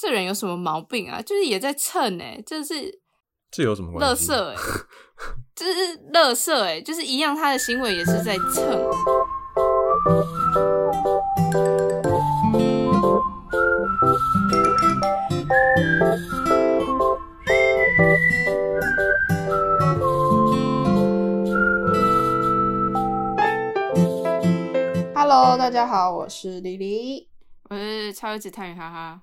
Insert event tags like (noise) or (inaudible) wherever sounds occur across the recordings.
这人有什么毛病啊？就是也在蹭哎，这是这有什么关系？乐色哎，这是乐色哎，就是一样，他的行为也是在蹭。Hello，大家好，我是李黎，我是超子探鱼哈哈，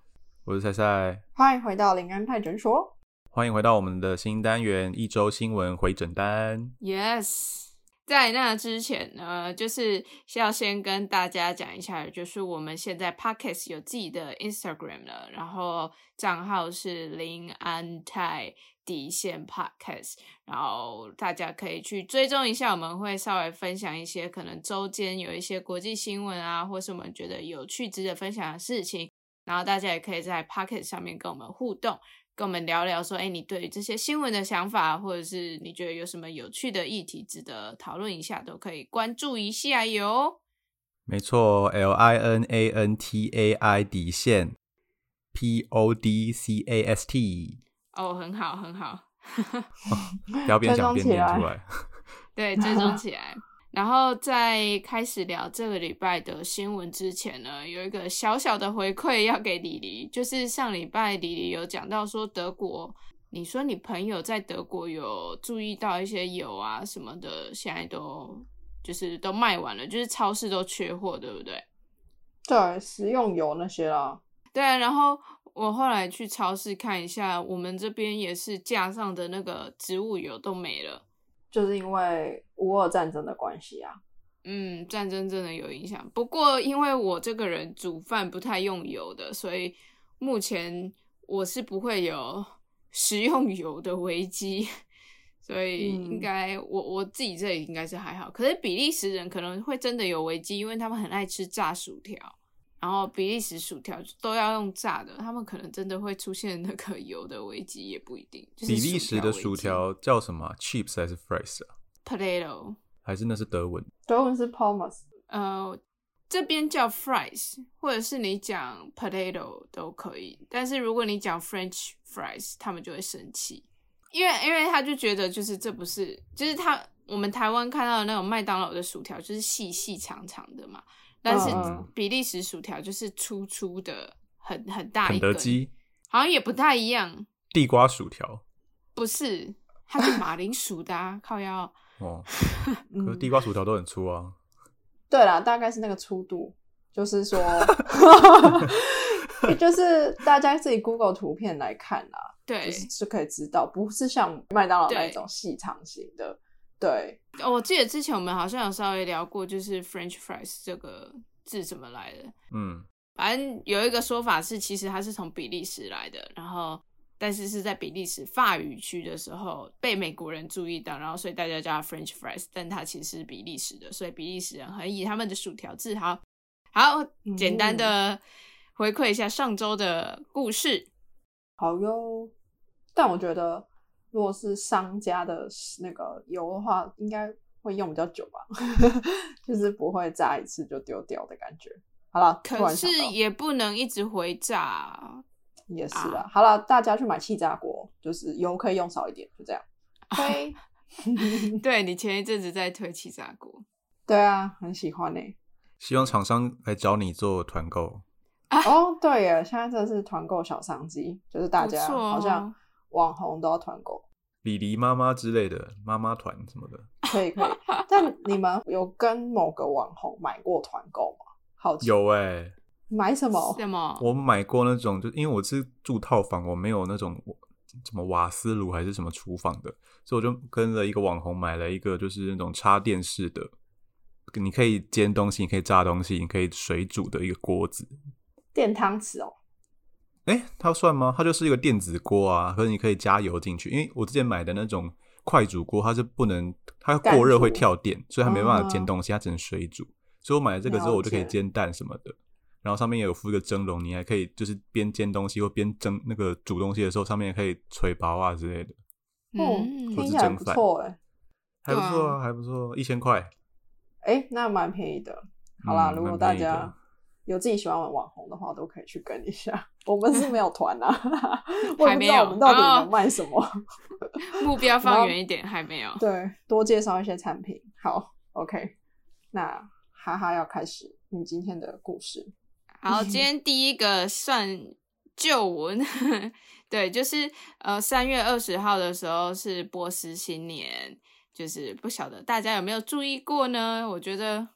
我是菜菜，欢迎回到林安泰诊所。欢迎回到我们的新单元一周新闻回诊单。Yes，在那之前呢，就是要先跟大家讲一下，就是我们现在 Podcast 有自己的 Instagram 了，然后账号是林安泰底线 Podcast，然后大家可以去追踪一下，我们会稍微分享一些可能周间有一些国际新闻啊，或是我们觉得有趣值得分享的事情，然后大家也可以在 Podcast 上面跟我们互动。跟我们聊聊说，哎，你对于这些新闻的想法，或者是你觉得有什么有趣的议题值得讨论一下，都可以关注一下哟。没错，L I N A N T A I 底线 P O D C A S T，哦，很好，很好，(laughs) 不要边讲边念出来。对，追踪起来。然后在开始聊这个礼拜的新闻之前呢，有一个小小的回馈要给李黎，就是上礼拜李黎有讲到说德国，你说你朋友在德国有注意到一些油啊什么的，现在都就是都卖完了，就是超市都缺货，对不对？对，食用油那些啦。对啊，然后我后来去超市看一下，我们这边也是架上的那个植物油都没了。就是因为乌俄战争的关系啊，嗯，战争真的有影响。不过因为我这个人煮饭不太用油的，所以目前我是不会有 (laughs) 食用油的危机，所以应该、我我自己这里应该是还好。可是比利时人可能会真的有危机，因为他们很爱吃炸薯条，然后比利时薯条都要用炸的，他们可能真的会出现那个油的危机，也不一定。就是、比利时的薯条叫什么？chips 还是 fries 啊？potato 还是那是德文？德文是 pommes，呃，这边叫 fries，或者是你讲 potato 都可以。但是如果你讲 French fries，他们就会生气，因为因为他就觉得就是这不是，就是他我们台湾看到的那种麦当劳的薯条就是细细长长的嘛，但是嗯比利时薯条就是粗粗的，很很大一根，肯德基好像也不太一样，地瓜薯条不是，它是马铃薯的、啊，靠腰。(laughs) 哦，(laughs) 嗯可是地瓜薯条都很粗啊。(laughs) 对啦，大概是那个粗度，就是说，就是大家自己 Google 图片来看啦，对就，是就可以知道，不是像麦当劳那对种细长型的，对，哦我记得之前我们好像有稍微聊过，就是 French fries 这个字怎么来的。嗯，反正有一个说法是，其实它是从比利时来的，然后但是是在比利时法语区的时候被美国人注意到，然后所以大家叫它 French fries，但它其实是比利时的，所以比利时人很以他们的薯条自豪。好，简单的回馈一下上周的故事。好哟。但我觉得，如果是商家的那个油的话，应该会用比较久吧，(laughs) 就是不会炸一次就丢掉的感觉。好了，可是也不能一直回炸啊，也是啦。好了，大家去买气炸锅，就是油可以用少一点，就这样。(laughs) 对，对你前一阵子在推气炸锅，对啊，很喜欢呢、希望厂商来找你做团购。哦，对耶，现在这是团购小商机，就是大家好像网红都要团购，李黎妈妈之类的妈妈团什么的，可以可以。但你们有跟某个网红买过团购吗？好奇有哎、买什么？什么？我买过那种，就因为我是住套房，我没有那种什么瓦斯炉还是什么厨房的，所以我就跟了一个网红买了一个，就是那种插电式的，你可以煎东西，你可以炸东西，你可以水煮的一个锅子。电汤匙哦。哎，它算吗？它就是一个电子锅啊，可是你可以加油进去。因为我之前买的那种快煮锅，它是不能，它过热会跳电，所以它没办法煎东西，它只能水煮。所以我买了这个之后，我就可以煎蛋什么的。然后上面也有附一个蒸笼，你还可以就是边煎东西或边蒸那个煮东西的时候，上面也可以捶包啊之类的，哦，嗯听起来不错哎。还不错对啊，还不错，一千块。哎，那蛮便宜的。好啦，嗯如果大家有自己喜欢玩网红的话，都可以去跟一下。我们是没有团啊，(laughs) 我也不还没有知道我们到底哦能卖什么。(laughs) 目标放远一点，还没有。对，多介绍一些产品。好，OK，那哈哈要开始你今天的故事。(laughs) 好，今天第一个算旧闻，对，就是呃三月二十号的时候是波斯新年，就是不晓得大家有没有注意过呢？我觉得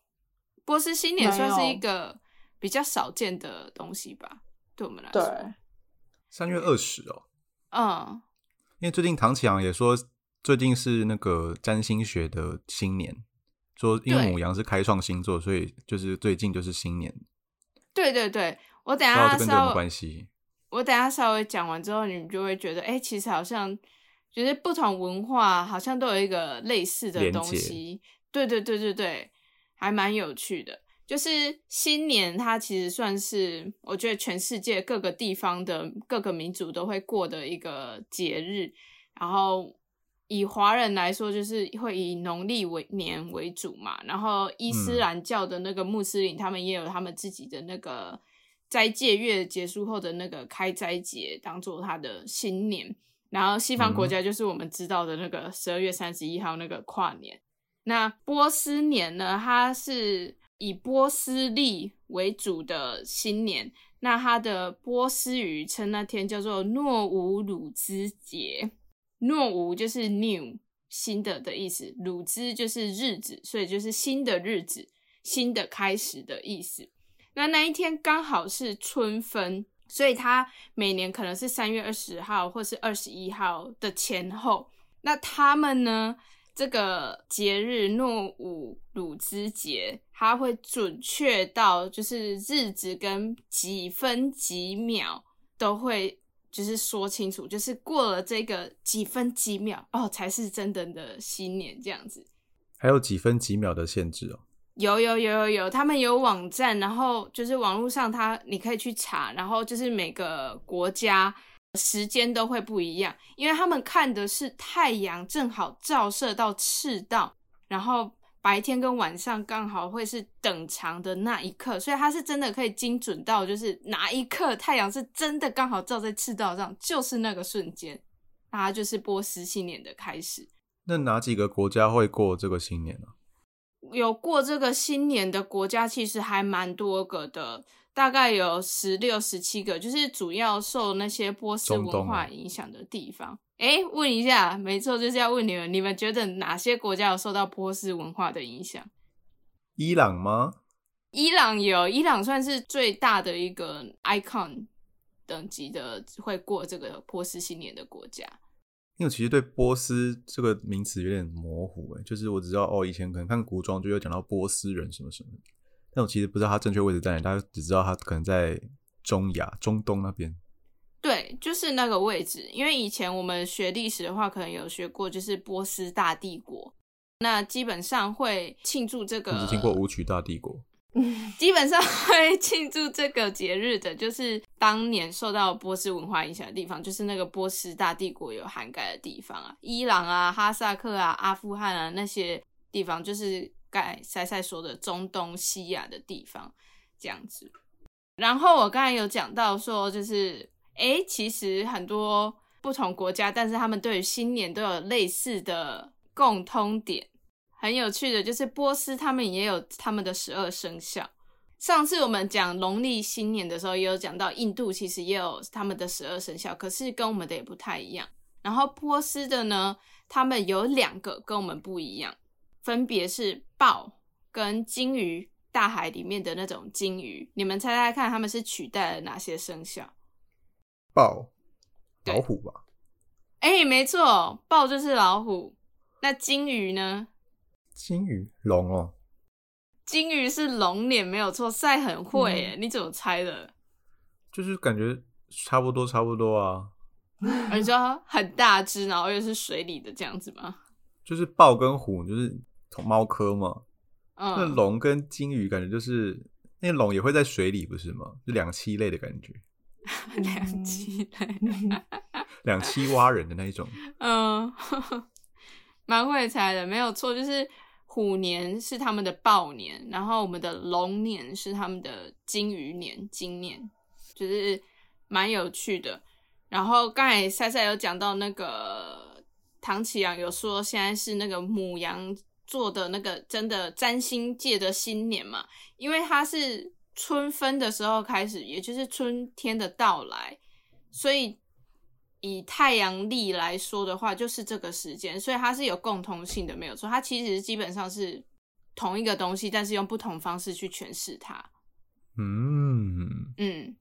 波斯新年算是一个比较少见的东西吧，对我们来对，说，三月二十哦，嗯，因为最近唐启阳也说，最近是那个占星学的新年，说因为母羊是开创星座，所以就是最近就是新年，对对对，我等下这跟这有没关系？我等下稍微讲完之后，你们就会觉得，哎、其实好像就是不同文化好像都有一个类似的东西。对对对对对，还蛮有趣的。就是新年，它其实算是我觉得全世界各个地方的各个民族都会过的一个节日。然后以华人来说，就是会以农历为年为主嘛。然后伊斯嗯兰教的那个穆斯林，他们也有他们自己的那个斋戒月结束后的那个开斋节，当做他的新年。然后西方国家就是我们知道的那个十二月三十一号那个跨年。那波斯年呢，它是以波斯历为主的新年。那它的波斯语称那天叫做诺乌鲁兹节。诺乌就是 new 新的的意思，鲁兹就是日子，所以就是新的日子、新的开始的意思。那那一天刚好是春分，所以它每年可能是三月二十号或是二十一号的前后。那他们呢？这个节日诺武鲁兹节，它会准确到就是日子跟几分几秒都会就是说清楚，就是过了这个几分几秒哦，才是真的的新年这样子。还有几分几秒的限制哦。有有有有有，他们有网站，然后就是网络上它你可以去查，然后就是每个国家时间都会不一样，因为他们看的是太阳正好照射到赤道，然后白天跟晚上刚好会是等长的那一刻，所以它是真的可以精准到就是哪一刻太阳是真的刚好照在赤道上，就是那个瞬间，那它就是波斯新年的开始。那哪几个国家会过这个新年呢、有过这个新年的国家其实还蛮多个的，大概有十六、十七个，就是主要受那些波斯文化啊影响的地方。诶，问一下，没错，就是要问你们，你们觉得哪些国家有受到波斯文化的影响？伊朗吗？伊朗有，伊朗算是最大的一个 icon 等级的会过这个波斯新年的国家。因为其实对波斯这个名词有点模糊，哎，就是我只知道哦，以前可能看古装就有讲到波斯人什么什么，但我其实不知道它正确位置在哪，大家只知道它可能在中亚、中东那边。对，就是那个位置。因为以前我们学历史的话，可能有学过，就是波斯大帝国。那基本上会庆祝这个，我只听过舞曲大帝国。(laughs) 基本上会庆祝这个节日的，就是当年受到波斯文化影响的地方，就是那个波斯大帝国有涵盖的地方啊，伊朗啊、哈萨克啊、阿富汗啊那些地方，就是盖塞塞说的中东西亚的地方这样子。然后我刚才有讲到说，就是诶，其实很多不同国家，但是他们对于新年都有类似的共通点。很有趣的就是波斯他们也有他们的十二生肖。上次我们讲农历新年的时候，也有讲到印度其实也有他们的十二生肖，可是跟我们的也不太一样。然后波斯的呢，他们有两个跟我们不一样，分别是豹跟鲸鱼，大海里面的那种鲸鱼。你们猜猜看，他们是取代了哪些生肖？豹、老虎吧？哎，没错，豹就是老虎。那鲸鱼呢？金鱼、龙哦，鲸鱼是龙脸，没有错。赛很会耶，你怎么猜的？就是感觉差不多，差不多啊。哦你说很大只，然后又是水里的这样子吗？就是豹跟虎就是同猫科嘛，那嗯，龙跟金鱼感觉就是那龙也会在水里，不是吗？就两栖类的感觉，(laughs) 两栖类，两栖蛙人的那一种。(laughs) 嗯，蛮会猜的，没有错。就是虎年是他们的豹年，然后我们的龙年是他们的金鱼年，今年就是蛮有趣的。然后刚才赛赛有讲到那个唐启阳有说，现在是那个母羊座的那个真的占星界的新年嘛，因为它是春分的时候开始，也就是春天的到来，所以以太阳历来说的话，就是这个时间，所以它是有共同性的，没有错。它其实基本上是同一个东西，但是用不同方式去诠释它。嗯，嗯，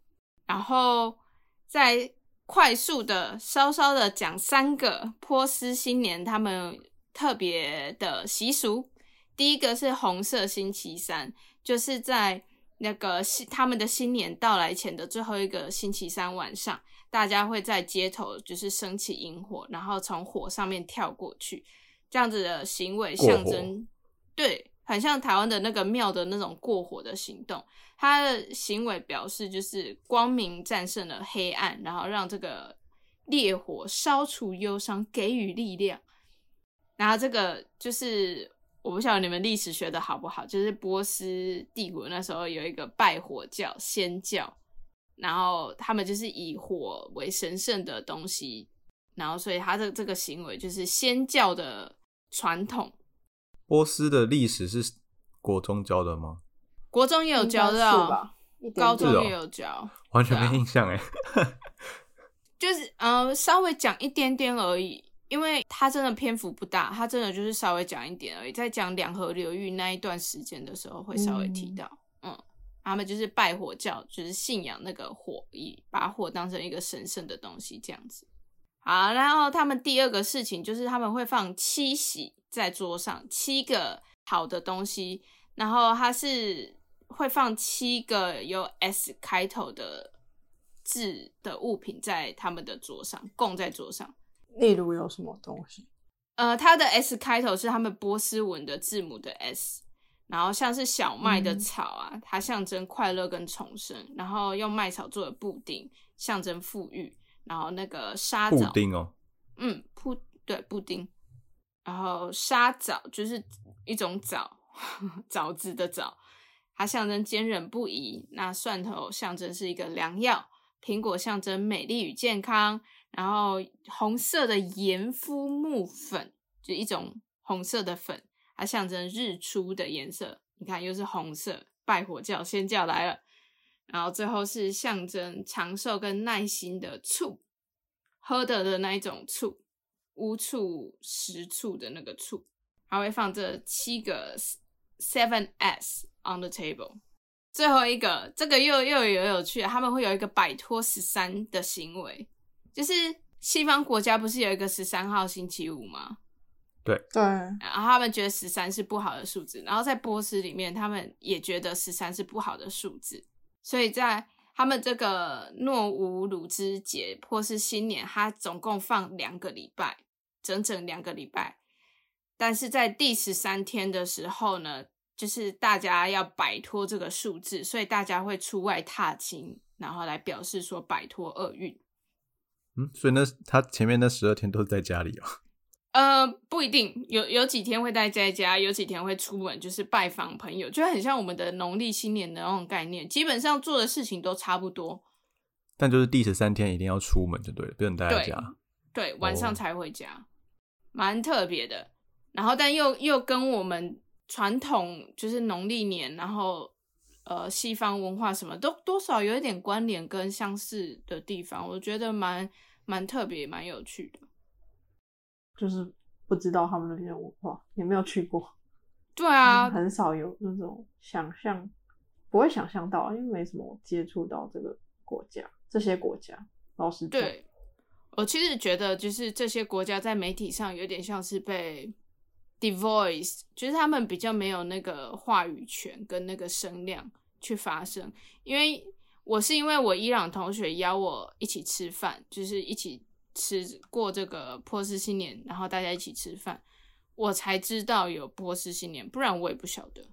然后再快速的、稍稍的讲三个波斯新年他们特别的习俗。第一个是红色星期三，就是在那个新他们的新年到来前的最后一个星期三晚上，大家会在街头就是升起萤火，然后从火上面跳过去，这样子的行为象征对，很像台湾的那个庙的那种过火的行动。他的行为表示就是光明战胜了黑暗，然后让这个烈火烧除忧伤，给予力量。然后这个就是我不晓得你们历史学的好不好，就是波斯帝国那时候有一个拜火教、仙教，然后他们就是以火为神圣的东西，然后所以他的这个行为就是仙教的传统。波斯的历史是国中教的吗？国中也有教到吧，高中也有教，完全没印象哎。(laughs) 就是呃稍微讲一点点而已，因为它真的篇幅不大，它真的就是稍微讲一点而已。在讲两河流域那一段时间的时候，会稍微提到，嗯他们就是拜火教，就是信仰那个火，以把火当成一个神圣的东西这样子。好，然后他们第二个事情就是他们会放七喜在桌上，七个好的东西，然后他是会放七个由 S 开头的字的物品在他们的桌上，供在桌上。例如有什么东西？呃，它的 S 开头是他们波斯文的字母的 S，然后像是小麦的嗯草啊，它象征快乐跟重生，然后用麦草做的布丁象征富裕，然后那个沙布枣，丁哦，嗯，布对布丁，然后沙枣就是一种枣，(laughs) 枣子的枣，它象征坚韧不移。那蒜头象征是一个良药，苹果象征美丽与健康，然后红色的盐肤木粉就一种红色的粉，它象征日出的颜色。你看，又是红色，拜火教仙教来了。然后最后是象征长寿跟耐心的醋，喝的的那一种醋，乌醋、食醋的那个醋，还会放这七个 seven s on the table。最后一个，这个又又有有趣，他们会有一个摆脱十三的行为，就是西方国家不是有一个十三号星期五吗？对对，然后他们觉得十三是不好的数字，然后在波斯里面，他们也觉得十三是不好的数字，所以在他们这个诺乌鲁兹节或是新年，它总共放两个礼拜，整整两个礼拜。但是在第十三天的时候呢，就是大家要摆脱这个数字，所以大家会出外踏青，然后来表示说摆脱厄运。嗯，所以那他前面那十二天都是在家里哦。(laughs) 呃，不一定，有有几天会待在家，有几天会出门，就是拜访朋友，就很像我们的农历新年的那种概念，基本上做的事情都差不多。但就是第十三天一定要出门就对了，不能待在家。对，晚上哦才回家，蛮特别的。然后，但又又跟我们传统就是农历年，然后呃西方文化什么都多少有一点关联跟相似的地方，我觉得蛮蛮特别，蛮有趣的。就是不知道他们那边的文化，也没有去过，对啊，很少有那种想象，不会想象到，因为没什么接触到这个国家，这些国家。老实讲，对，我其实觉得就是这些国家在媒体上有点像是被 devoice，就是他们比较没有那个话语权跟那个声量去发声。因为我是因为我伊朗同学邀我一起吃饭，就是一起吃过这个波斯新年，然后大家一起吃饭，我才知道有波斯新年，不然我也不晓得。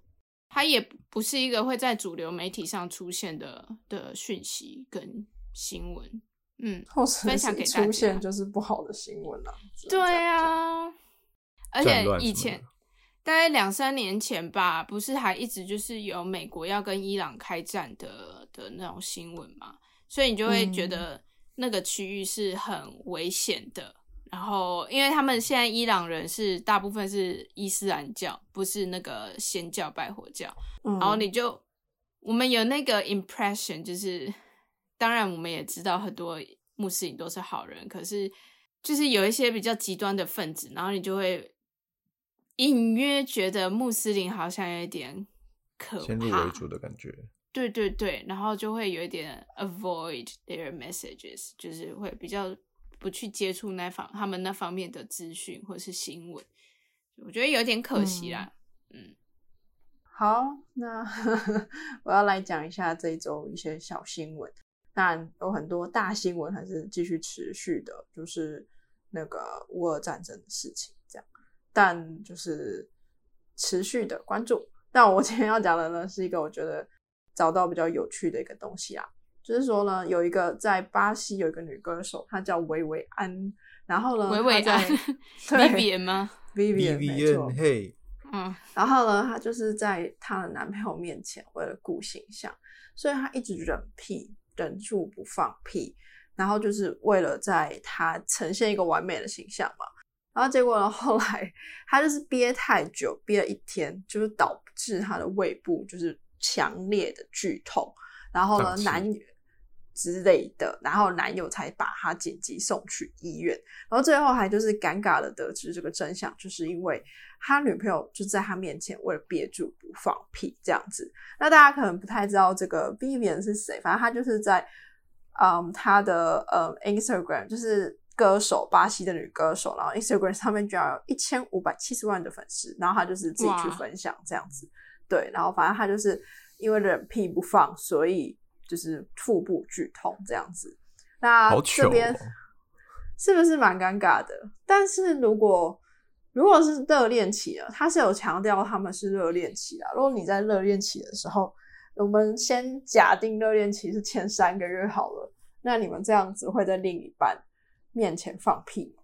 它也不是一个会在主流媒体上出现的的讯息跟新闻。嗯，或者分享是给大家出现就是不好的新闻啊。只能对这样讲，啊，而且以前的大概两三年前吧，不是还一直就是有美国要跟伊朗开战的的那种新闻嘛，所以你就会觉得那个区域是很危险的。然后，因为他们现在伊朗人是大部分是伊斯兰教，不是那个仙教拜火教，嗯然后你就我们有那个 impression，就是当然我们也知道很多穆斯林都是好人，可是就是有一些比较极端的分子，然后你就会隐约觉得穆斯林好像有一点可先入为，主的感觉。对对对，然后就会有一点 avoid their messages，就是会比较不去接触那方他们那方面的资讯或是新闻，我觉得有点可惜啦。嗯好，那 (laughs) 我要来讲一下这一周一些小新闻。当然有很多大新闻还是继续持续的，就是那个乌俄战争的事情这样，但就是持续的关注。但我 (laughs) 今天要讲的呢，是一个我觉得找到比较有趣的一个东西啊，就是说呢，有一个在巴西有一个女歌手，她叫维维安，然后呢，(laughs) 维维安 Vivian 吗？Vivian 没错 Vivian，嘿，嗯，然后呢，她就是在她的男朋友面前为了顾形象，所以她一直忍屁，忍住不放屁，然后就是为了在她呈现一个完美的形象嘛。然后结果呢，后来他就是憋太久，憋了一天，就是导致他的胃部就是强烈的剧痛，然后呢男友之类的，然后男友才把她紧急送去医院。然后最后还就是尴尬的得知这个真相，就是因为他女朋友就在他面前为了憋住不放屁这样子。那大家可能不太知道这个 Vivian 是谁，反正他就是在嗯他的呃 Instagram 就是歌手巴西的女歌手，然后 Instagram 上面居然有一千五百七十万的粉丝，然后她就是自己去分享这样子。对，然后反正她就是因为忍屁不放，所以就是腹部剧痛这样子。那这边哦是不是蛮尴尬的？但是如果如果是热恋期了，他是有强调他们是热恋期啊。如果你在热恋期的时候，我们先假定热恋期是前三个月好了，那你们这样子会在另一半面前放屁吗？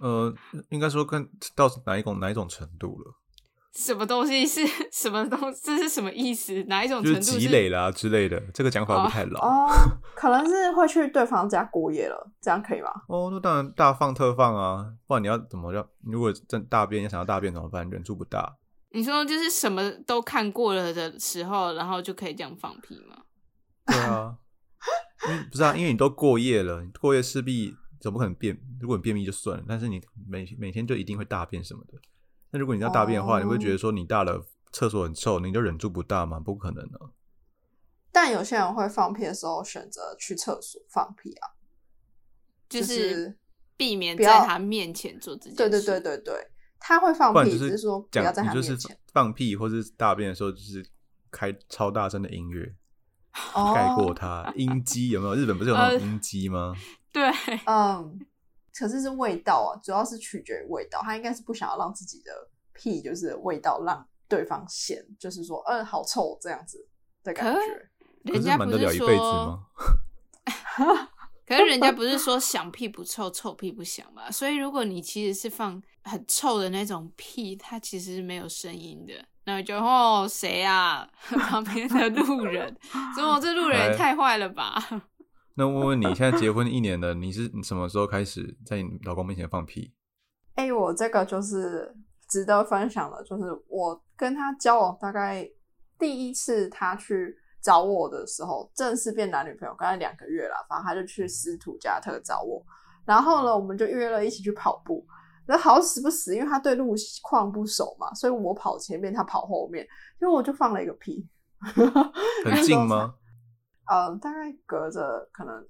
呃，应该说跟到哪一种哪一种程度了，什么东西是 (laughs) 什么东？(laughs) 这是什么意思？哪一种就是程度是？积累啦之类的，这个讲法不太老。(laughs) 哦，可能是会去对方家过夜了，这样可以吗？哦，那当然大放特放啊，不然你要怎么要？如果真大便，要想要大便怎么办？忍住不大，你说就是什么都看过了的时候，然后就可以这样放屁吗？对啊，因为不是啊，因为你都过夜了，你过夜势必总不可能便，如果你便秘就算了，但是你每每天就一定会大便什么的。那如果你要大便的话，哦你会觉得说你大了，厕所很臭，你就忍住不大吗？不可能啊。但有些人会放屁的时候选择去厕所放屁啊，就就是是避免在他面前做这件事。对对对对对，他会放屁，就是只是说不讲要在他你就是面前。放屁或是大便的时候，就是开超大声的音乐哦盖过它。音机有没有？日本不是有那种呃音机吗？对，嗯，可是是味道啊，主要是取决于味道。他应该是不想要让自己的屁就是味道让对方嫌，就是说，嗯，好臭这样子的感觉。可是人家不是瞒得了一辈子说吗？可是人家不是说响屁不臭，臭屁不响嘛？所以如果你其实是放很臭的那种屁，它其实是没有声音的。然后就哦谁啊？(laughs) 旁边的路人，怎么这路人也哎太坏了吧？(laughs) 那问问你，现在结婚一年了，你是你什么时候开始在你老公面前放屁？哎、我这个就是值得分享的，就是我跟他交往大概第一次他去找我的时候，正式变男女朋友，大概两个月了，反正他就去斯图加特找我，然后呢，我们就约了一起去跑步。然后好死不死，因为他对路况不熟嘛，所以我跑前面，他跑后面，结果我就放了一个屁，(laughs) 很近吗？嗯，大概隔着可能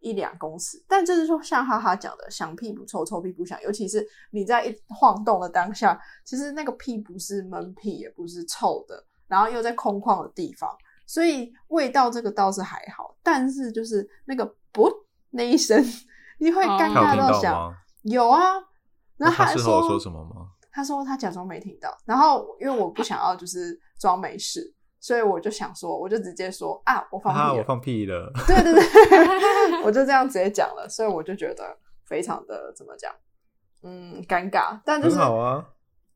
一两公尺，但就是说像哈哈讲的，响屁不臭，臭屁不响。尤其是你在一晃动的当下，其实那个屁不是闷屁，也不是臭的，然后又在空旷的地方，所以味道这个倒是还好，但是就是那个不那一声，(laughs) 你会哦尴尬到想，吗？有啊，然那他说什么吗？他说他假装没听到，然后因为我不想要就是装没事，所以我就想说，我就直接说啊，我放屁我放屁了。对对对，(laughs) 我就这样直接讲了，所以我就觉得非常的怎么讲，嗯，尴尬，但就是好啊，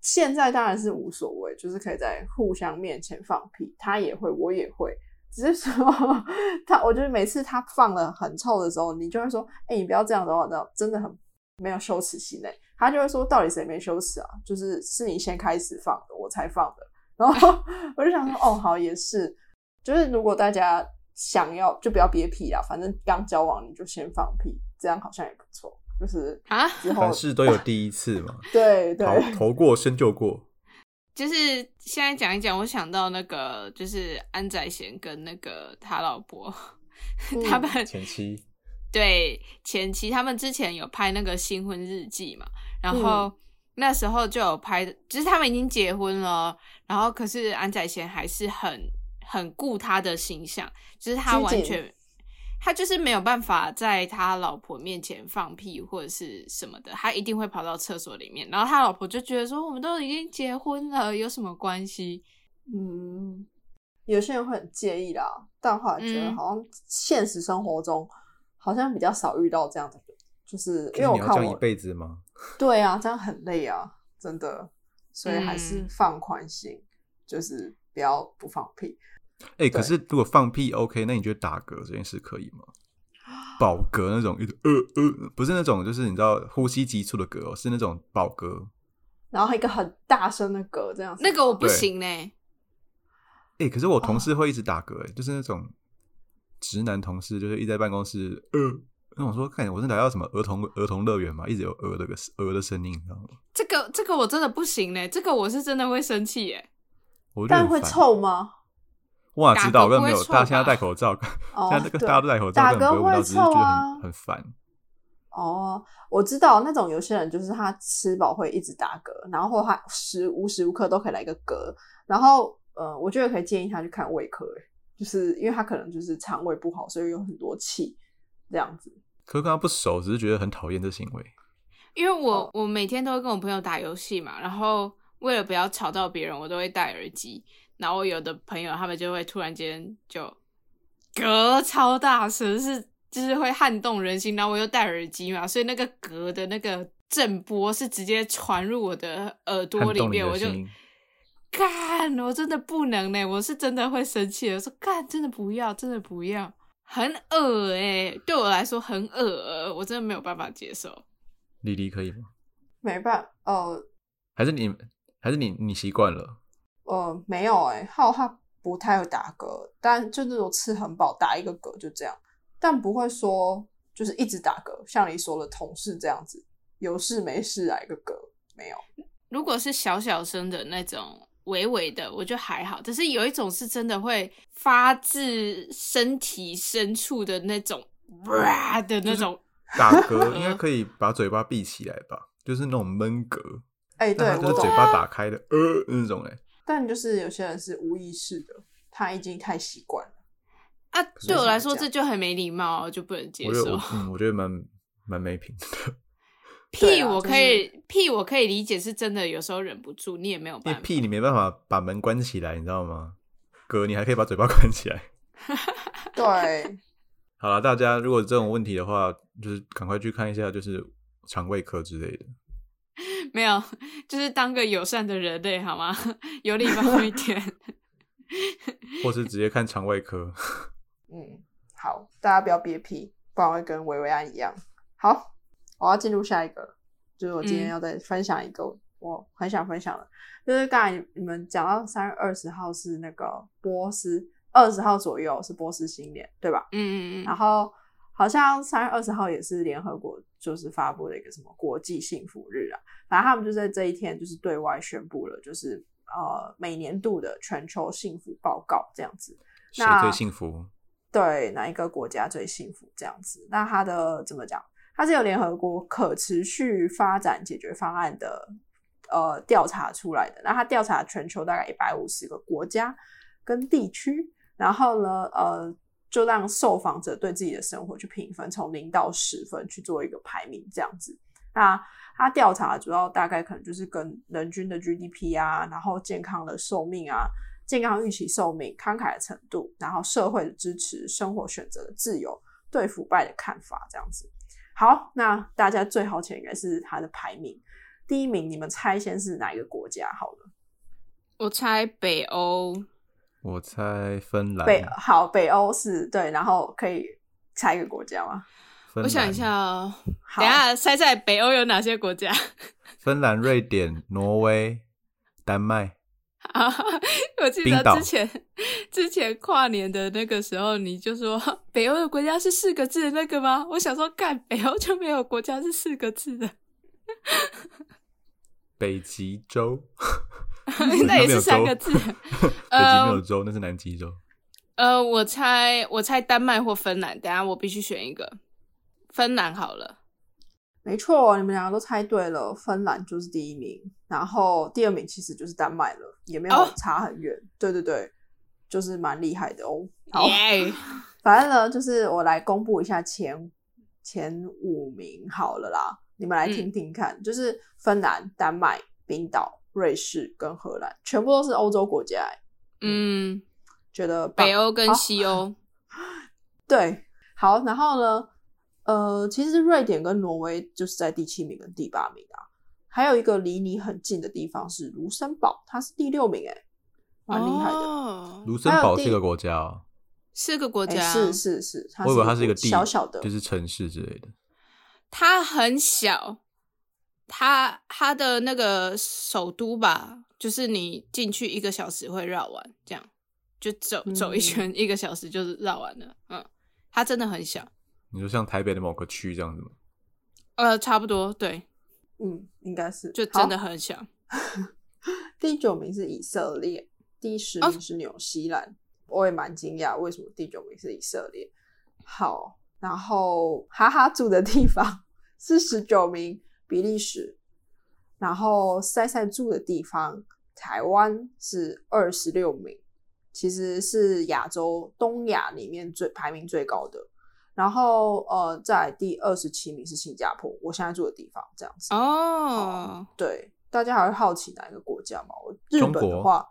现在当然是无所谓，就是可以在互相面前放屁，他也会，我也会。只是说 (laughs) 他，我觉得每次他放了很臭的时候，你就会说：“哎、你不要这样的话，那真的很没有羞耻心诶。”他就会说：“到底谁没羞耻啊？就是是你先开始放的，我才放的。”然后 (laughs) 我就想说：“哦，好，也是，就是如果大家想要，就不要憋屁啦，反正刚交往你就先放屁，这样好像也不错。就是啊，之后凡事都有第一次嘛，(laughs) 对对头头过身就过。(laughs) 就是现在讲一讲，我想到那个就是安宰贤跟那个他老婆，嗯他们前妻对前妻他们之前有拍那个新婚日记嘛，然嗯后那时候就有拍，就是他们已经结婚了，然后可是安宰贤还是很很顾他的形象，就是他完全。他就是没有办法在他老婆面前放屁或者是什么的，他一定会跑到厕所里面。然后他老婆就觉得说：“我们都已经结婚了，有什么关系嗯，有些人会很介意啦，但后来觉得嗯好像现实生活中好像比较少遇到这样的人，就是因为我看我辈子吗？(laughs) 对啊，这样很累啊，真的，所以还是嗯放宽心，就是不要不放屁。哎、可是如果放屁 OK，那你觉得打嗝这件事可以吗？饱嗝那种，呃呃，不是那种，就是你知道呼吸急促的嗝、哦，是那种饱嗝。然后一个很大声的嗝这样？”子，那个我不对行呢、哎、可是我同事哦会一直打嗝，哎，就是那种直男同事，就是一直在办公室呃，那我说看我是来到什么儿童儿童乐园嘛，一直有鹅的个鹅的声音，你知道吗？这个这个我真的不行呢、这个我是真的会生气耶、但会我就很烦。臭吗？我哪知道？我没有，大家现在戴口罩，(laughs) 哦现在这个大家都戴口罩，打嗝会只是觉得臭啊很很烦。哦，我知道那种有些人就是他吃饱会一直打嗝，然后或他时无时无刻都可以来个嗝，然后呃，我觉得可以建议他去看胃科，欸就是因为他可能就是肠胃不好，所以有很多气这样子。可是跟他不熟，只是觉得很讨厌这行为。因为我、哦我每天都会跟我朋友打游戏嘛，然后为了不要吵到别人，我都会戴耳机。然后有的朋友他们就会突然间就嗝超大声，是就是会撼动人心。然后我又戴耳机嘛，所以那个嗝的那个震波是直接传入我的耳朵里面，我就心，干，我真的不能呢，我是真的会生气的。我说干，真的不要，真的不要，很恶哎、对我来说很恶，我真的没有办法接受。丽丽可以吗？没办法，呃还是你还是你你习惯了？呃，没有哎、浩他不太会打嗝，但就那种吃很饱打一个嗝就这样，但不会说就是一直打嗝，像你说的同事这样子，有事没事来个嗝，没有。如果是小小声的那种，微微的，我觉得还好。但是有一种是真的会发自身体深处的那种哇的那种，打嗝 (laughs) 应该可以把嘴巴闭起来吧？就是那种闷嗝，哎、对就是嘴巴打开的呃那种哎。但就是有些人是无意识的，他已经太习惯了。啊，是对我来说这就很没礼貌，就不能接受我觉得我。嗯，我觉得蛮蛮没品的，屁我可以、屁我可以理解，是真的有时候忍不住，你也没有因办法。屁你没办法把门关起来，你知道吗？哥你还可以把嘴巴 (laughs) 关起来。(laughs) 对，好了，大家如果有这种问题的话，就是赶快去看一下，就是肠胃科之类的。(laughs) 没有，就是当个友善的人类好吗？有礼貌一点。或是直接看肠胃科。嗯，好，大家不要憋屁，不然会跟薇薇安一样。好，我要进入下一个了，就是我今天嗯要再分享一个我很想分享的，就是刚才你们讲到三月二十号是那个波斯，二十号左右是波斯新年，对吧？嗯嗯嗯然后好像三月二十号也是联合国就是发布了一个什么国际幸福日啊，反正他们就在这一天就是对外宣布了，就是呃每年度的全球幸福报告这样子。谁那最幸福？对哪一个国家最幸福这样子？那他的怎么讲？它是由联合国可持续发展解决方案的呃调查出来的。那它调查全球大概一百五十个国家跟地区，然后呢，呃，就让受访者对自己的生活去评分，从零到十分去做一个排名这样子。那它调查主要大概可能就是跟人均的 GDP 啊，然后健康的寿命啊，健康预期寿命、慷慨的程度，然后社会的支持、生活选择的自由、对腐败的看法这样子。好，那大家最好前应该是它的排名。第一名你们猜先是哪一个国家？好了，我猜北欧，我猜芬兰。北好，北欧是对，然后可以猜一个国家吗？我想一下哦，(laughs) 好等下猜猜北欧有哪些国家？(laughs) 芬兰、瑞典、挪威、丹麦。啊，(laughs) 我记得之前 (laughs) 之前跨年的那个时候，你就说 (laughs) 北欧的国家是四个字的那个吗？我想说，干北欧就没有国家是四个字的，北极洲，那也是三个字。北极没呃有洲，那是南极洲。呃，我猜我猜丹麦或芬兰，等下我必须选一个，芬兰好了。没错，你们两个都猜对了，芬兰就是第一名，然后第二名其实就是丹麦了，也没有哦差很远。对对对，就是蛮厉害的哦。好，耶！反正呢，就是我来公布一下前前五名好了啦，你们来听听看，就是芬兰、丹麦、冰岛、瑞士跟荷兰，全部都是欧洲国家、欸，嗯，觉得北欧跟西欧，(laughs) 对，好，然后呢，呃，其实瑞典跟挪威就是在第七名跟第八名啊，还有一个离你很近的地方是卢森堡，它是第六名、欸，蛮厉害的。哦卢森堡是一个国家哦，是个国哎、家，是是是，它我以为它是是一个地，小小的，就是城市之类的。它很小，它它的那个首都吧，就是你进去一个小时会绕完，这样就走走一嗯圈，一个小时就是绕完了。嗯，它真的很小，你说像台北的某个区这样子吗？呃，差不多，对，嗯，应该是就真的很强。第九名是以色列，第十哦名是纽西兰。我也蛮惊讶，为什么第九名是以色列？好，然后哈哈住的地方是十九名，比利时。然后塞塞住的地方，台湾是二十六名，其实是亚洲东亚里面最排名最高的。然后呃，在第二十七名是新加坡，我现在住的地方这样子。哦，对，大家还会好奇哪一个国家吗？我日中国本的话，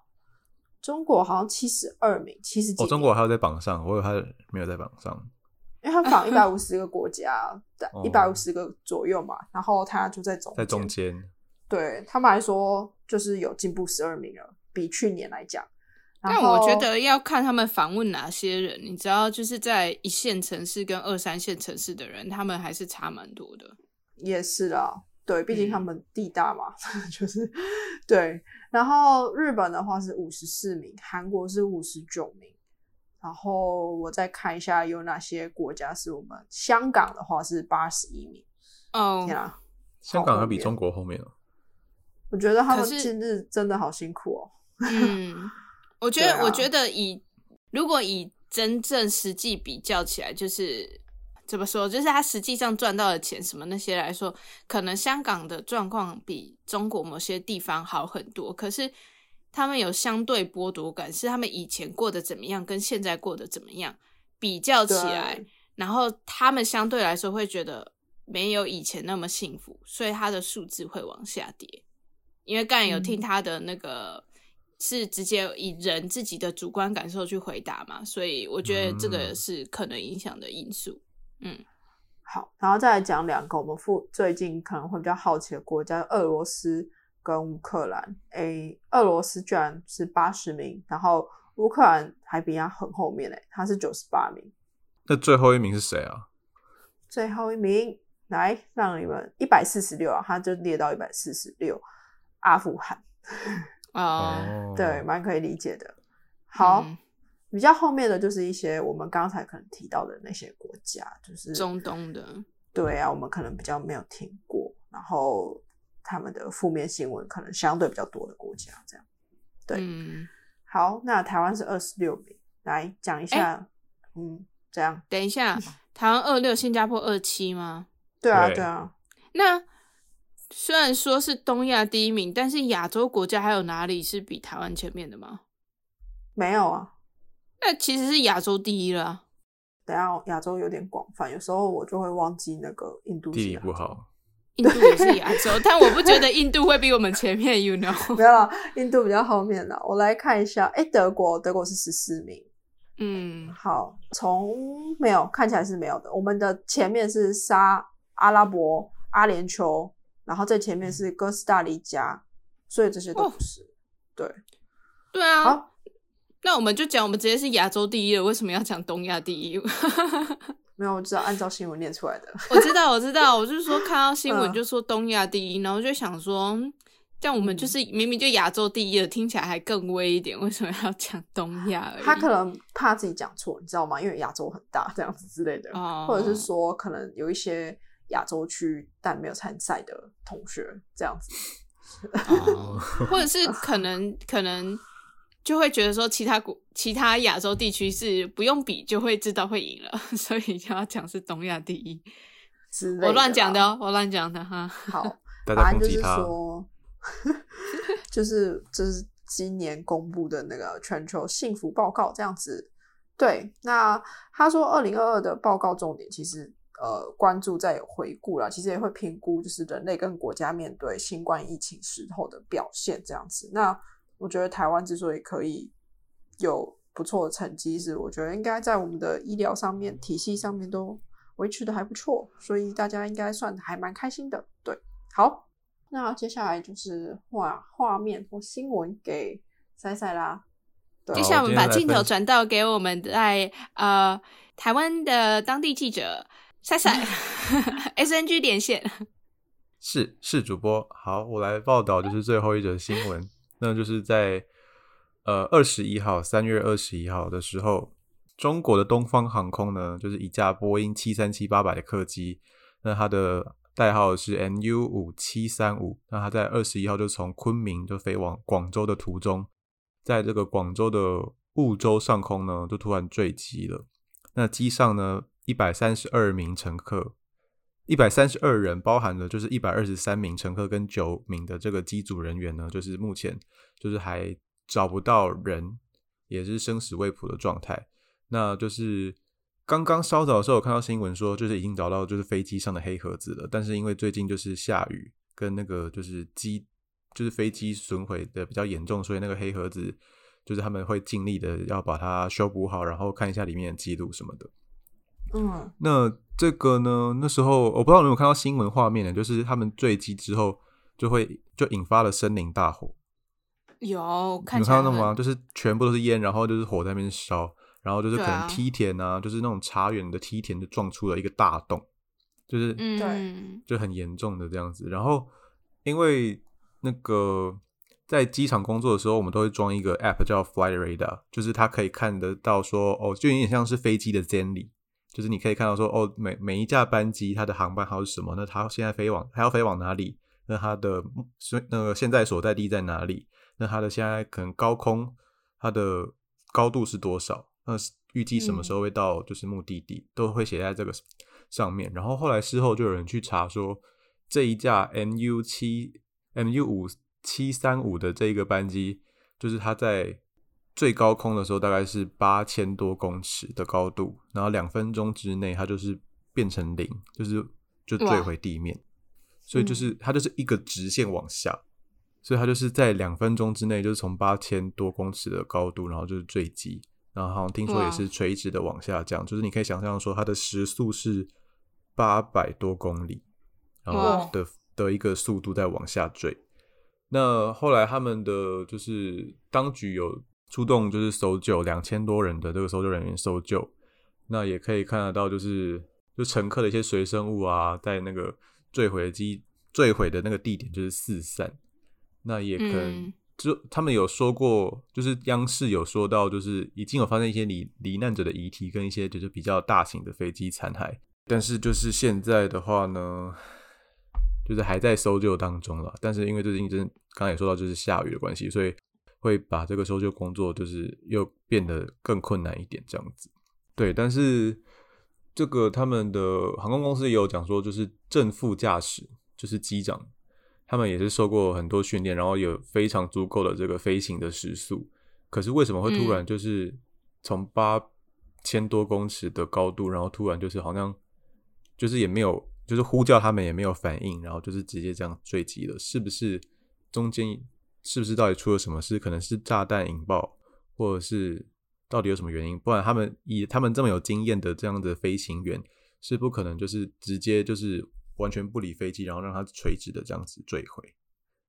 中国好像七十二名，七十几哦，中国还有在榜上，我以为它没有在榜上。(laughs) 因为他榜一百五十个国家，(laughs) 哦一百五十个左右嘛，然后他就在中在中间。间，对他们还说，就是有进步十二名了，比去年来讲。然但我觉得要看他们访问哪些人，你知道，就是在一线城市跟二三线城市的人，他们还是差蛮多的。也是啦，对，毕竟他嗯们地大嘛，(laughs) 就是对。然后日本的话是五十四名，韩国是五十九名。然后我再看一下有哪些国家是我们香港的话是八十一名。哦天，啊，香港还比中国后面哦。我觉得他们近日真的好辛苦哦。嗯，(laughs) 我觉得，啊我觉得以如果以真正实际比较起来，就是怎么说，就是他实际上赚到的钱什么那些来说，可能香港的状况比中国某些地方好很多。可是他们有相对剥夺感，是他们以前过得怎么样，跟现在过得怎么样比较起来，然后他们相对来说会觉得没有以前那么幸福，所以他的数字会往下跌。因为刚才有听嗯他的那个、是直接以人自己的主观感受去回答嘛，所以我觉得这个嗯是可能影响的因素。嗯，好，然后再来讲两个我们附最近可能会比较好奇的国家，俄罗斯跟乌克兰。诶，俄罗斯居然是八十名，然后乌克兰还比较很后面诶，他是九十八名。那最后一名是谁啊？最后一名，来让你们一百四十六啊，他就列到一百四十六，阿富汗，哦，对，蛮可以理解的。好，嗯比较后面的就是一些我们刚才可能提到的那些国家，就是中东的，对啊，我们可能比较没有听过，然后他们的负面新闻可能相对比较多的国家，这样。对嗯，好，那台湾是二十六名，来讲一下，嗯，这样，等一下，台湾二六，新加坡二七吗？对啊，对对啊，那虽然说是东亚第一名，但是亚洲国家还有哪里是比台湾前面的吗？没有啊。那其实是亚洲第一了啊。等下亚洲有点广泛，有时候我就会忘记那个印度是地理，不好，印度也是亚洲，但我不觉得印度会比我们前面，you know？(laughs) 没有啦，印度比较后面的。我来看一下，哎，德国，德国是十四名。嗯，好，从没有看起来是没有的。我们的前面是沙、阿拉伯、阿联酋、然后在前面是哥斯达黎加，所以这些都不是。对，对啊。好，那我们就讲，我们直接是亚洲第一了，为什么要讲东亚第一？(laughs) 没有，我知道按照新闻念出来的。我知道，我知道，我就是说看到新闻嗯就说东亚第一，然后就想说，嗯这样我们就是明明就亚洲第一了，听起来还更威一点，为什么要讲东亚？他可能怕自己讲错，你知道吗？因为亚洲很大，这样子之类的，哦或者是说可能有一些亚洲区但没有参赛的同学这样子。哦，(laughs) 或者是可能可能就会觉得说其他国其他亚洲地区是不用比就会知道会赢了，(laughs) 所以就要讲是东亚第一。之类的我乱讲的哦，我乱讲的哈。(laughs) 好，大答案就是。说，就是就是今年公布的那个全球幸福报告这样子。对，那他说二零二二的报告重点其实呃关注再有回顾啦，其实也会评估就是人类跟国家面对新冠疫情时候的表现这样子。那我觉得台湾之所以可以有不错的成绩，是我觉得应该在我们的医疗上面、体系上面都维持的还不错，所以大家应该算还蛮开心的。对，好，那接下来就是画画面或新闻给塞塞啦。接下来我们把镜头转到给我们在呃台湾的当地记者赛赛 SNG 连线。是是主播，好，我来报道就是最后一则新闻，那就是在呃二十一号，三月二十一号的时候，中国的东方航空呢，就是一架波音七三七八百的客机，那它的代号是 MU 五七三五，那它在二十一号就从昆明就飞往广州的途中，在这个广州的梧州上空呢，就突然坠机了。那机上呢，一百三十二名乘客，一百三十二人，包含了就是一百二十三名乘客跟九名的这个机组人员呢，就是目前就是还找不到人，也是生死未卜的状态。那就是刚刚稍早的时候，有看到新闻说，就是已经找到就是飞机上的黑盒子了，但是因为最近就是下雨，跟那个就是机就是飞机损毁的比较严重，所以那个黑盒子就是他们会尽力的要把它修补好，然后看一下里面的记录什么的。嗯，那这个呢？那时候我不知道你有没有看到新闻画面呢，就是他们坠机之后就会就引发了森林大火，有有看到那吗？就是全部都是烟，然后就是火在那边烧，然后就是可能梯田啊，就是那种茶园的梯田就撞出了一个大洞，就是对，就很严重的这样子。然后因为那个在机场工作的时候，我们都会装一个 app 叫 Flight Radar，就是它可以看得到说哦，就有点像是飞机的监理，就是你可以看到说哦，每每一架班机它的航班号是什么，那它现在飞往它要飞往哪里，那它的所那个现在所在地在哪里，那它的现在可能高空它的高度是多少，那预计什么时候会到就是目的地，都会写在这个上面。然后后来事后就有人去查说，这一架 MU 七 MU 五七三五的这一个班机，就是它在最高空的时候大概是八千多公尺的高度，然后两分钟之内它就是变成零，就是就坠回地面，所以就是它就是一个直线往下。所以它就是在两分钟之内，就是从八千多公尺的高度，然后就是坠机，然后好像听说也是垂直的往下降，就是你可以想象说它的时速是八百多公里，然后的的一个速度在往下坠。那后来他们的就是当局有出动，就是搜救两千多人的这个搜救人员搜救，那也可以看得到，就是就乘客的一些随身物啊，在那个坠毁的机坠毁的那个地点就是四散。那也可能嗯就他们有说过，就是央视有说到，就是已经有发现一些罹罹难者的遗体跟一些就是比较大型的飞机残骸，但是就是现在的话呢，就是还在搜救当中了。但是因为最近真刚刚也说到，就是下雨的关系，所以会把这个搜救工作就是又变得更困难一点这样子。对，但是这个他们的航空公司也有讲说，就是正副驾驶，就是机长，他们也是受过很多训练，然后有非常足够的这个飞行的时速。可是为什么会突然就是从八千多公尺的高度，然后突然就是好像就是也没有，就是呼叫他们也没有反应，然后就是直接这样坠机了？是不是中间是不是到底出了什么事？可能是炸弹引爆，或者是到底有什么原因？不然他们以他们这么有经验的这样的飞行员，是不可能就是直接就是完全不理飞机，然后让它垂直的这样子坠毁，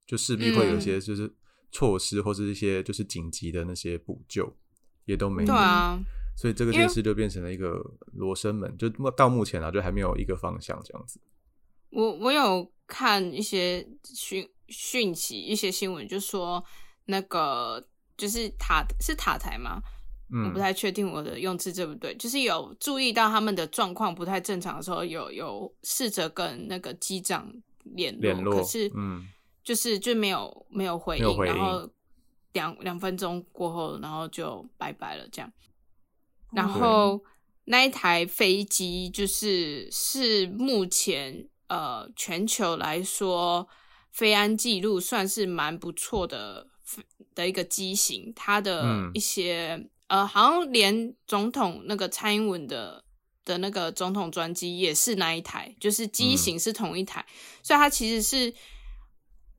就势必会有嗯些就是措施或是一些就是紧急的那些补救也都没有。对啊，所以这个件事就变成了一个罗生门，就到目前啊，就还没有一个方向这样子。我我有看一些讯讯息，一些新闻，就说那个就是塔是塔台吗？我嗯不，太确定我的用字对不对，就是有注意到他们的状况不太正常的时候，有有试着跟那个机长联络，联络可是嗯。就是就没有没有回应，没有回应然后两两分钟过后，然后就拜拜了这样。然后那一台飞机就是是目前呃全球来说飞安记录算是蛮不错的的一个机型，它的嗯一些、呃好像连总统那个蔡英文的的那个总统专机也是那一台，就是机型是同一台，所以它其实是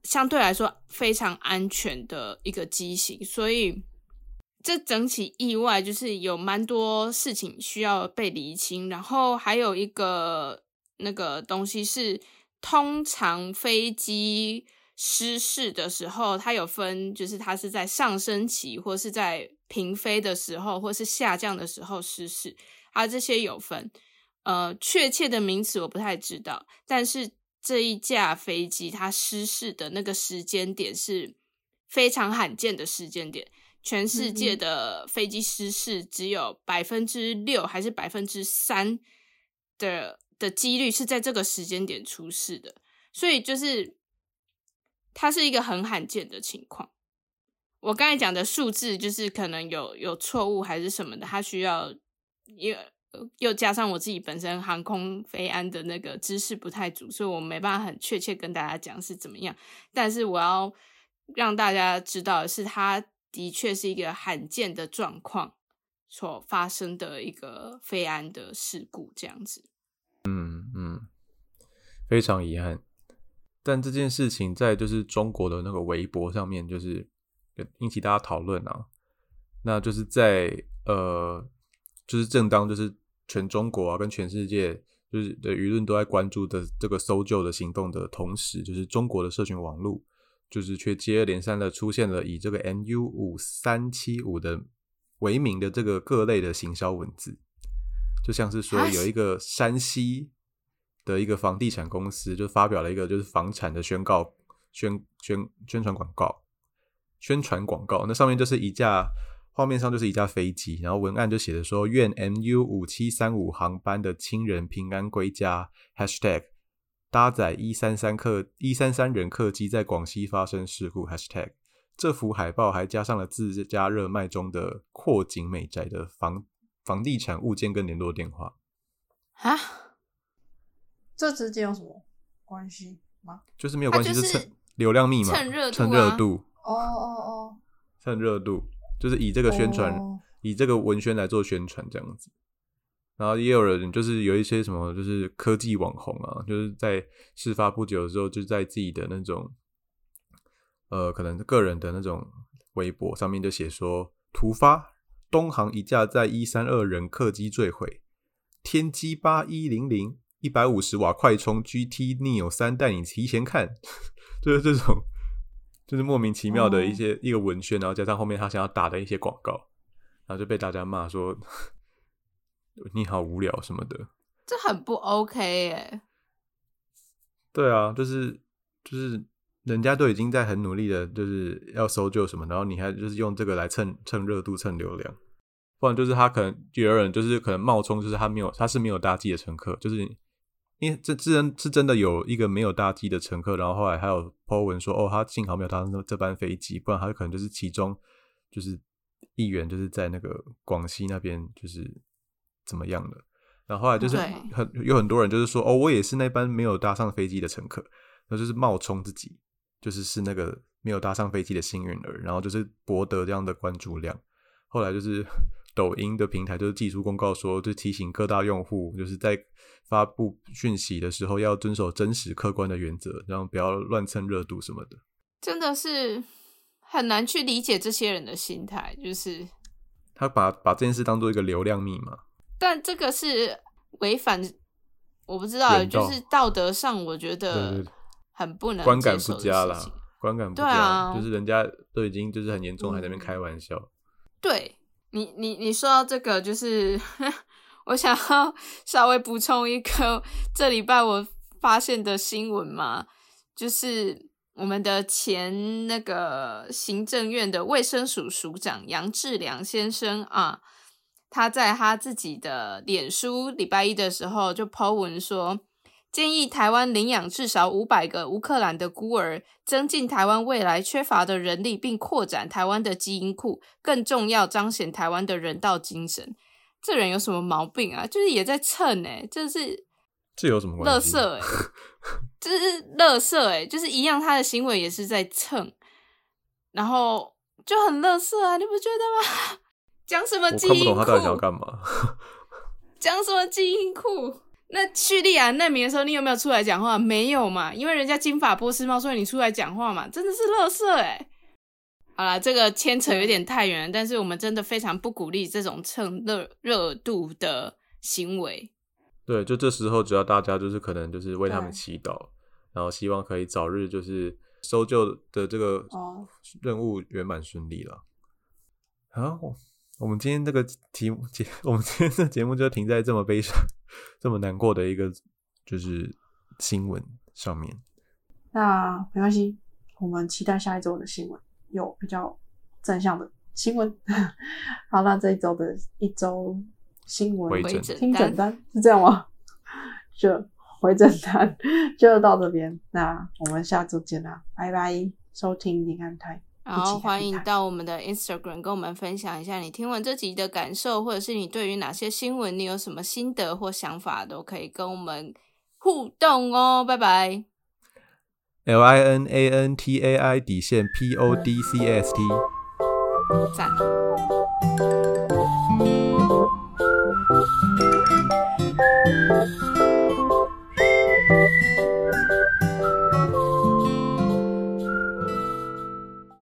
相对来说非常安全的一个机型，所以。这整起意外就是有蛮多事情需要被厘清，然后还有一个那个东西是，通常飞机失事的时候，它有分，就是它是在上升期，或是在平飞的时候，或是下降的时候失事，它这些有分。呃，确切的名词我不太知道，但是这一架飞机它失事的那个时间点是非常罕见的时间点。全世界的飞机失事只有百分之六还是百分之三的的几率是在这个时间点出事的，所以就是它是一个很罕见的情况。我刚才讲的数字就是可能有有错误还是什么的，它需要又又加上我自己本身航空飞安的那个知识不太足，所以我没办法很确切跟大家讲是怎么样。但是我要让大家知道的是，它的确是一个罕见的状况所发生的一个飞安的事故，这样子。嗯嗯，非常遗憾。但这件事情在就是中国的那个微博上面，就是引起大家讨论啊。那就是在呃，就是正当就是全中国啊跟全世界就是的舆论都在关注的这个搜救的行动的同时，就是中国的社群网络就是却接二连三的出现了以这个 MU 五三七五的为名的这个各类的行销文字，就像是说啊有一个山西的一个房地产公司就发表了一个就是房产的宣告宣宣宣传广告，宣传广告，那上面就是一架画面上就是一架飞机，然后文案就写着说愿 MU 五七三五航班的亲人平安归家，#hashtag 搭载一三三客一三三人客机在广西发生事故 #hashtag 这幅海报还加上了自家热卖中的阔景美宅的房房地产物件跟联络电话，啊，这之间有什么关系吗？就是没有关系，就是蹭流量密码，蹭热度啊蹭热度，哦哦哦，蹭热度，就是以这个宣传，哦以这个文宣来做宣传这样子。然后也有人就是有一些什么，就是科技网红啊，就是在事发不久的时候，就在自己的那种，呃，可能个人的那种微博上面就写说，突发东航一架在一三二人客机坠毁，天机八一零零一百五十瓦快充 GT Neo 三带你提前看，(laughs) 就是这种，就是莫名其妙的一些、一个文宣，然后加上后面他想要打的一些广告，然后就被大家骂说 (laughs) 你好无聊什么的。这很不 OK 耶。对啊，就是就是人家都已经在很努力的，就是要搜救什么，然后你还就是用这个来蹭蹭热度、蹭流量，不然就是他可能就有人就是可能冒充，就是他没有他是没有搭机的乘客，就是因为这这真是真的有一个没有搭机的乘客，然后后来还有 po 文说哦，他幸好没有搭上这班飞机，不然他可能就是其中就是一员就是在那个广西那边就是怎么样的。然后后来就是很有很多人就是说，哦，我也是那班没有搭上飞机的乘客，然后就是冒充自己，就是是那个没有搭上飞机的幸运儿，然后就是博得这样的关注量。后来就是 (laughs) 抖音的平台就是寄出公告说，就提醒各大用户，就是在发布讯息的时候要遵守真实客观的原则，然后不要乱蹭热度什么的。真的是很难去理解这些人的心态，就是，他把把这件事当做一个流量密码，但这个是违反我不知道，就是道德上我觉得对很不能观感不佳啦观感不对佳，啊就是人家都已经就是很严重，还在那边嗯开玩笑。对你，你你说到这个，就是 (laughs) 我想要稍微补充一个这礼拜我发现的新闻嘛，就是我们的前那个行政院的卫生署署长杨志良先生啊，他在他自己的脸书礼拜一的时候就 po 文说。建议台湾领养至少五百个乌克兰的孤儿，增进台湾未来缺乏的人力，并扩展台湾的基因库。更重要，彰显台湾的人道精神。这人有什么毛病啊？就是也在蹭哎、这是这有什么垃关系？圾哎、这是垃圾哎、就是一样，他的行为也是在蹭，然后就很垃圾啊，你不觉得吗？(laughs) 讲什么我看不基因懂他到底想要库？干嘛。讲什么基因库？那叙利亚难民的时候，你有没有出来讲话？没有嘛，因为人家金发波斯猫，所以你出来讲话嘛，真的是乐色哎、好啦，这个牵扯有点太远了，但是我们真的非常不鼓励这种蹭热热度的行为。对，就这时候，只要大家就是可能就是为他们祈祷，然后希望可以早日就是搜救的这个哦任务圆满顺利了。好，我们今天这个题目节，我们今天的节目就停在这么悲伤、这么难过的一个就是新闻上面。那没关系，我们期待下一周的新闻有比较正向的新闻。(laughs) 好，那这一周的一周新闻回诊回诊听诊单是这样吗？(laughs) 就回诊单 (laughs) 就到这边，那我们下周见啦，拜拜！收听你看台，然后欢迎到我们的 Instagram 跟我们分享一下你听完这集的感受，或者是你对于哪些新闻你有什么心得或想法，都可以跟我们互动哦。拜拜。L I N A N T A I 底线 P O D C S T。赞。拜。